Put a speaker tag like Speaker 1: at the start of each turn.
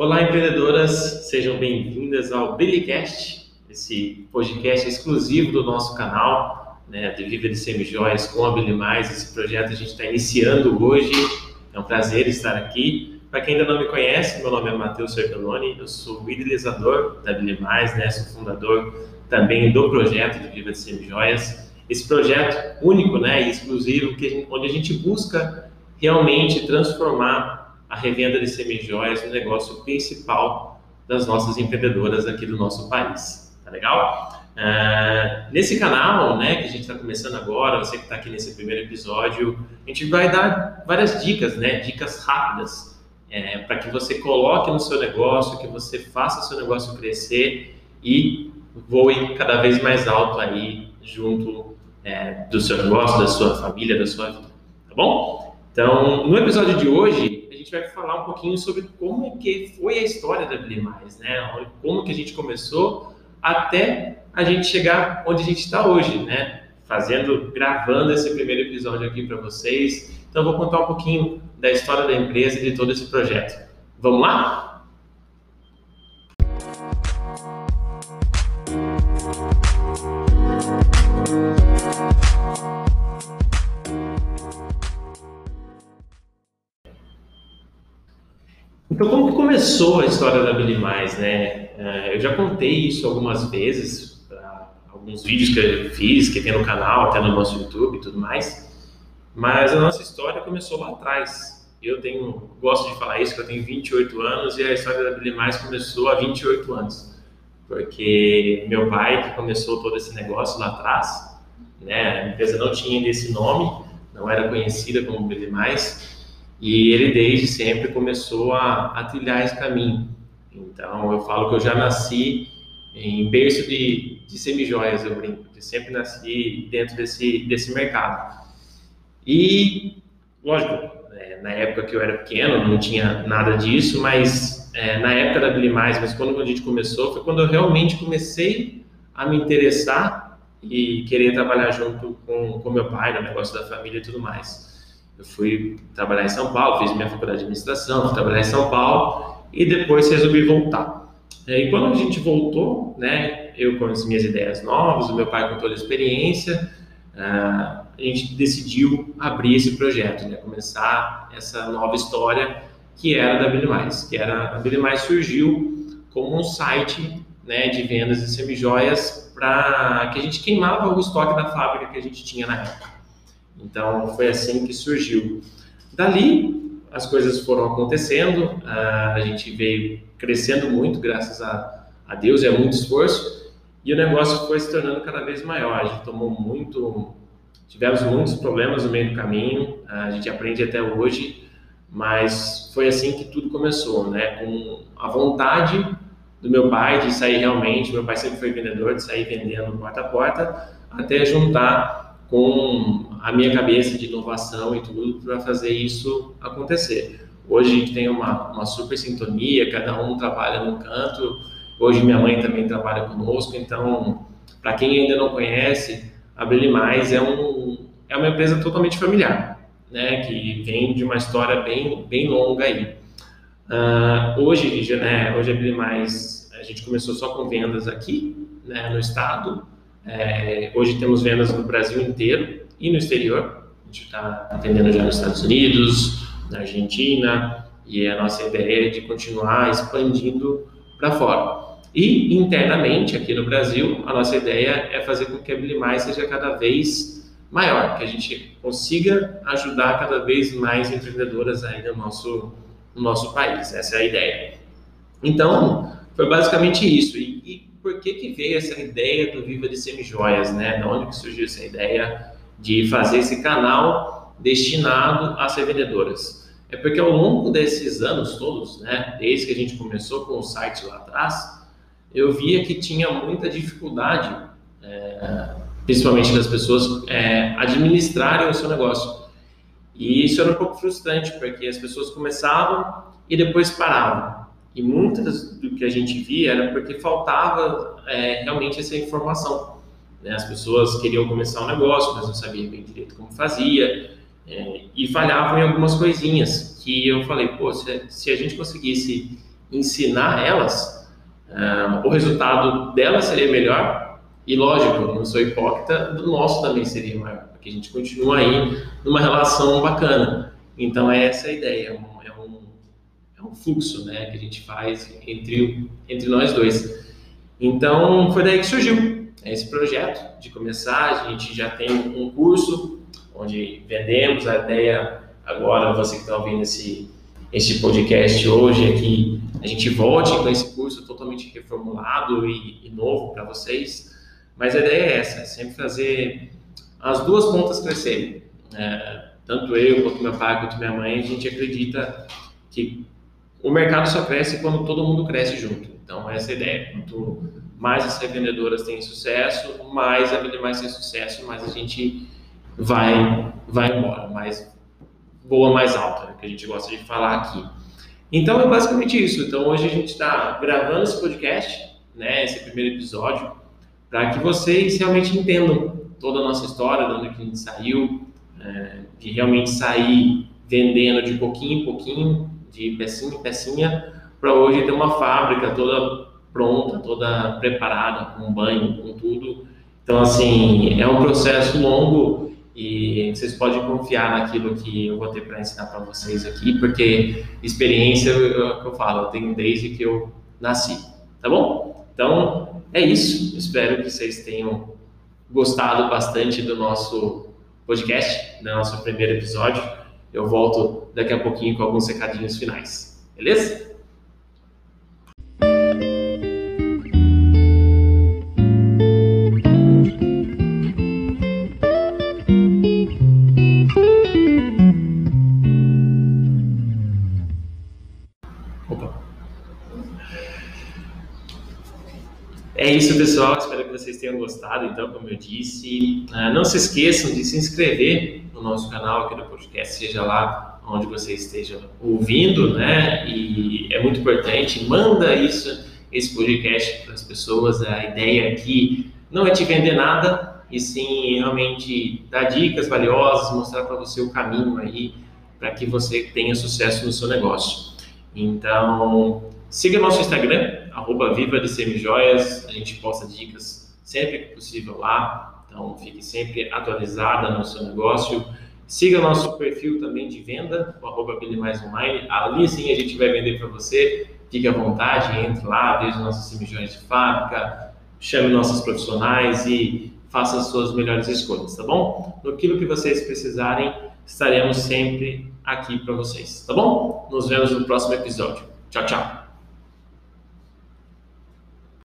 Speaker 1: Olá, empreendedoras, sejam bem-vindas ao Billycast, esse podcast exclusivo do nosso canal, né, de Semijoias com a Billy Mais. Esse projeto a gente está iniciando hoje, é um prazer estar aqui. Para quem ainda não me conhece, meu nome é Matheus Cercaloni, eu sou idealizador da Billy Mais, né, sou fundador também do projeto de Viva de Semijoias. Esse projeto único né, e exclusivo, que onde a gente busca realmente transformar a revenda de semijoias no negócio principal das nossas empreendedoras aqui do nosso país. Tá legal? Uh, nesse canal, né, que a gente está começando agora, você que está aqui nesse primeiro episódio, a gente vai dar várias dicas, né, dicas rápidas, é, para que você coloque no seu negócio, que você faça o seu negócio crescer e voe cada vez mais alto aí junto é, do seu negócio, da sua família, da sua vida, tá bom? Então, no episódio de hoje, gente vai falar um pouquinho sobre como que foi a história da Bli Mais, né? Como que a gente começou até a gente chegar onde a gente está hoje, né? Fazendo, gravando esse primeiro episódio aqui para vocês. Então, eu vou contar um pouquinho da história da empresa e de todo esse projeto. Vamos lá? Então, como que começou a história da Billy Mais, né? É, eu já contei isso algumas vezes, alguns vídeos que eu fiz, que tem no canal, até no nosso YouTube e tudo mais. Mas a nossa história começou lá atrás. Eu tenho, gosto de falar isso, que eu tenho 28 anos e a história da Billy Mais começou há 28 anos. Porque meu pai, que começou todo esse negócio lá atrás, né? A empresa não tinha esse nome, não era conhecida como Billy Mais, e ele desde sempre começou a, a trilhar esse caminho. Então eu falo que eu já nasci em berço de, de semijoias, eu brinco, eu sempre nasci dentro desse, desse mercado. E, lógico, é, na época que eu era pequeno não tinha nada disso, mas é, na época da Billy Mais, mas quando a gente começou, foi quando eu realmente comecei a me interessar e querer trabalhar junto com, com meu pai, no negócio da família e tudo mais. Eu fui trabalhar em São Paulo, fiz minha faculdade de administração, fui trabalhar em São Paulo e depois resolvi voltar. E quando a gente voltou, né, eu com as minhas ideias novas, o meu pai com toda a experiência, ah, a gente decidiu abrir esse projeto, né, começar essa nova história que era da Billy Mais, que era a Billy Mais surgiu como um site né, de vendas de semijoias para que a gente queimava o estoque da fábrica que a gente tinha na época. Então foi assim que surgiu. Dali as coisas foram acontecendo, a gente veio crescendo muito graças a, a Deus e a muito esforço e o negócio foi se tornando cada vez maior. A gente tomou muito, tivemos muitos problemas no meio do caminho, a gente aprende até hoje, mas foi assim que tudo começou, né? Com a vontade do meu pai de sair realmente, meu pai sempre foi vendedor, de sair vendendo porta a porta, até juntar com a minha cabeça de inovação e tudo para fazer isso acontecer. Hoje a gente tem uma, uma super sintonia, cada um trabalha num canto. Hoje minha mãe também trabalha conosco, então, para quem ainda não conhece, a Brilhe Mais é, um, é uma empresa totalmente familiar, né, que vem de uma história bem, bem longa aí. Uh, hoje, né, hoje a Brilhe Mais, a gente começou só com vendas aqui, né, no estado, é, hoje temos vendas no Brasil inteiro e no exterior. A gente está atendendo já nos Estados Unidos, na Argentina, e a nossa ideia é de continuar expandindo para fora. E internamente, aqui no Brasil, a nossa ideia é fazer com que a Bilimais seja cada vez maior, que a gente consiga ajudar cada vez mais empreendedoras aí no nosso, no nosso país. Essa é a ideia. Então, foi basicamente isso. E, e por que, que veio essa ideia do Viva de Semijoias, né? De onde que surgiu essa ideia de fazer esse canal destinado às revendedoras? É porque ao longo desses anos todos, né, desde que a gente começou com o site lá atrás, eu via que tinha muita dificuldade, é, principalmente das pessoas, é, administrarem o seu negócio. E isso era um pouco frustrante, porque as pessoas começavam e depois paravam. E muitas do que a gente via era porque faltava é, realmente essa informação. Né? As pessoas queriam começar um negócio, mas não sabiam bem direito como fazia, é, e falhavam em algumas coisinhas que eu falei, pô, se, se a gente conseguisse ensinar elas, uh, o resultado delas seria melhor e, lógico, não sou hipócrita, do nosso também seria maior, porque a gente continua aí numa relação bacana. Então, é essa a ideia, é um, é um, é um fluxo né, que a gente faz entre, entre nós dois. Então, foi daí que surgiu esse projeto, de começar. A gente já tem um curso onde vendemos a ideia agora, você que está ouvindo esse, esse podcast hoje, é que a gente volte com esse curso totalmente reformulado e, e novo para vocês. Mas a ideia é essa, é sempre fazer as duas pontas crescerem. É, tanto eu, quanto meu pai, quanto minha mãe, a gente acredita que o mercado só cresce quando todo mundo cresce junto. Então, essa é a ideia. Quanto mais as revendedoras têm sucesso, mais a mais tem sucesso, mais a gente vai, vai embora, mais voa mais alto, né, que a gente gosta de falar aqui. Então, é basicamente isso. Então, hoje a gente está gravando esse podcast, né, esse primeiro episódio, para que vocês realmente entendam toda a nossa história, de onde a gente saiu, é, de realmente sair vendendo de pouquinho em pouquinho, de pecinha em pecinha, para hoje ter uma fábrica toda pronta, toda preparada, com banho, com tudo. Então, assim, é um processo longo e vocês podem confiar naquilo que eu vou ter para ensinar para vocês aqui, porque experiência, é que eu falo, eu tenho desde que eu nasci, tá bom? Então, é isso. Espero que vocês tenham gostado bastante do nosso podcast, do nosso primeiro episódio. Eu volto daqui a pouquinho com alguns recadinhos finais. Beleza? É isso, pessoal. Espero que vocês tenham gostado. Então, como eu disse, ah, não se esqueçam de se inscrever no nosso canal aqui do podcast, seja lá onde você esteja ouvindo, né? E é muito importante. Manda isso, esse podcast para as pessoas. A ideia aqui não é te vender nada, e sim realmente dar dicas valiosas, mostrar para você o caminho aí para que você tenha sucesso no seu negócio. Então, siga nosso Instagram, arroba Viva de Semijoias, a gente posta dicas sempre que possível lá, então fique sempre atualizada no seu negócio. Siga nosso perfil também de venda, o arroba Mais Online, ali sim a gente vai vender para você, fique à vontade, entre lá, veja nossas semijoias de fábrica, chame nossos profissionais e faça as suas melhores escolhas, tá bom? No que vocês precisarem, estaremos sempre aqui para vocês, tá bom? Nos vemos no próximo episódio. Tchau, tchau!